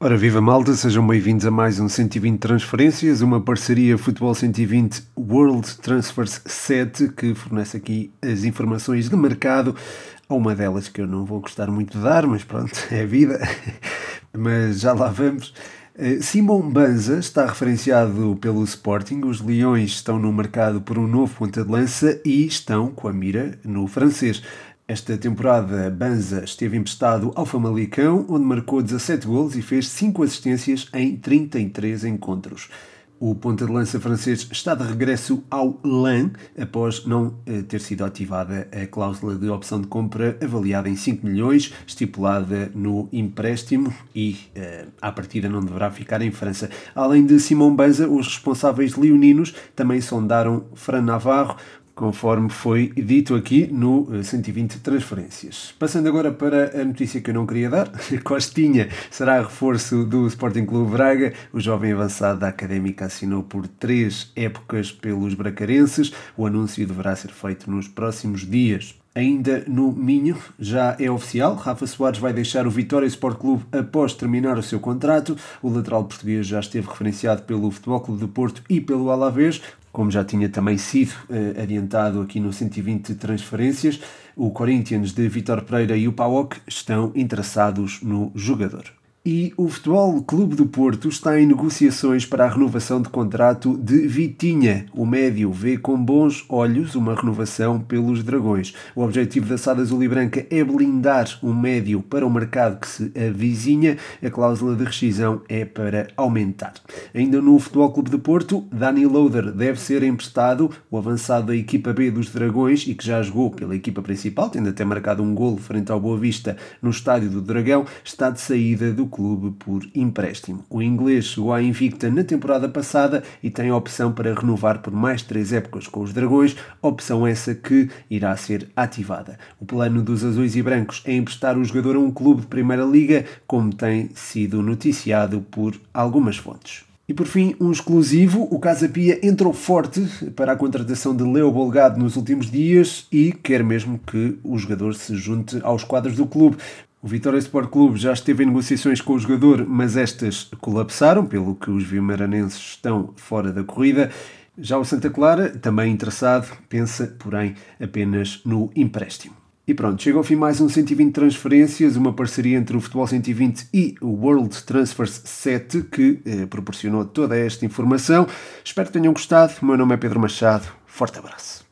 Ora, viva malta, sejam bem-vindos a mais um 120 Transferências, uma parceria Futebol 120 World Transfers 7 que fornece aqui as informações de mercado. Há uma delas que eu não vou gostar muito de dar, mas pronto, é vida. mas já lá vamos. Eh, Simon Banza está referenciado pelo Sporting. Os Leões estão no mercado por um novo ponta de lança e estão com a mira no francês. Esta temporada, Banza esteve emprestado ao Famalicão, onde marcou 17 gols e fez 5 assistências em 33 encontros. O ponta de lança francês está de regresso ao LAN após não eh, ter sido ativada a cláusula de opção de compra avaliada em 5 milhões, estipulada no empréstimo e uh, à partida não deverá ficar em França. Além de Simão Banza, os responsáveis leoninos também sondaram Fran Navarro, conforme foi dito aqui no 120 eh, transferências. Passando agora para a notícia que eu não queria dar, Costinha será reforço do Sporting Clube Braga. O jovem avançado da Académica assinou por três épocas pelos bracarenses. O anúncio deverá ser feito nos próximos dias. Ainda no Minho, já é oficial, Rafa Soares vai deixar o Vitória Sport Clube após terminar o seu contrato. O lateral português já esteve referenciado pelo Futebol Clube do Porto e pelo Alavés como já tinha também sido uh, adiantado aqui no 120 transferências, o Corinthians de Vitor Pereira e o PAOK estão interessados no jogador. E o Futebol Clube do Porto está em negociações para a renovação de contrato de Vitinha. O médio vê com bons olhos uma renovação pelos Dragões. O objetivo da Sada Azul e Branca é blindar o médio para o mercado que se avizinha. A cláusula de rescisão é para aumentar. Ainda no Futebol Clube do Porto, Dani Loader deve ser emprestado. O avançado da equipa B dos Dragões e que já jogou pela equipa principal, tendo até marcado um golo frente ao Boa Vista no estádio do Dragão, está de saída do clube por empréstimo. O inglês chegou à Invicta na temporada passada e tem a opção para renovar por mais três épocas com os Dragões, opção essa que irá ser ativada. O plano dos azuis e brancos é emprestar o jogador a um clube de Primeira Liga, como tem sido noticiado por algumas fontes. E por fim, um exclusivo, o Casa Pia entrou forte para a contratação de Leo Bolgado nos últimos dias e quer mesmo que o jogador se junte aos quadros do clube. O Vitória Sport Clube já esteve em negociações com o jogador, mas estas colapsaram, pelo que os vimaranenses estão fora da corrida. Já o Santa Clara, também interessado, pensa, porém, apenas no empréstimo. E pronto, chega ao fim mais um 120 transferências, uma parceria entre o Futebol 120 e o World Transfers 7, que eh, proporcionou toda esta informação. Espero que tenham gostado. O meu nome é Pedro Machado. Forte abraço.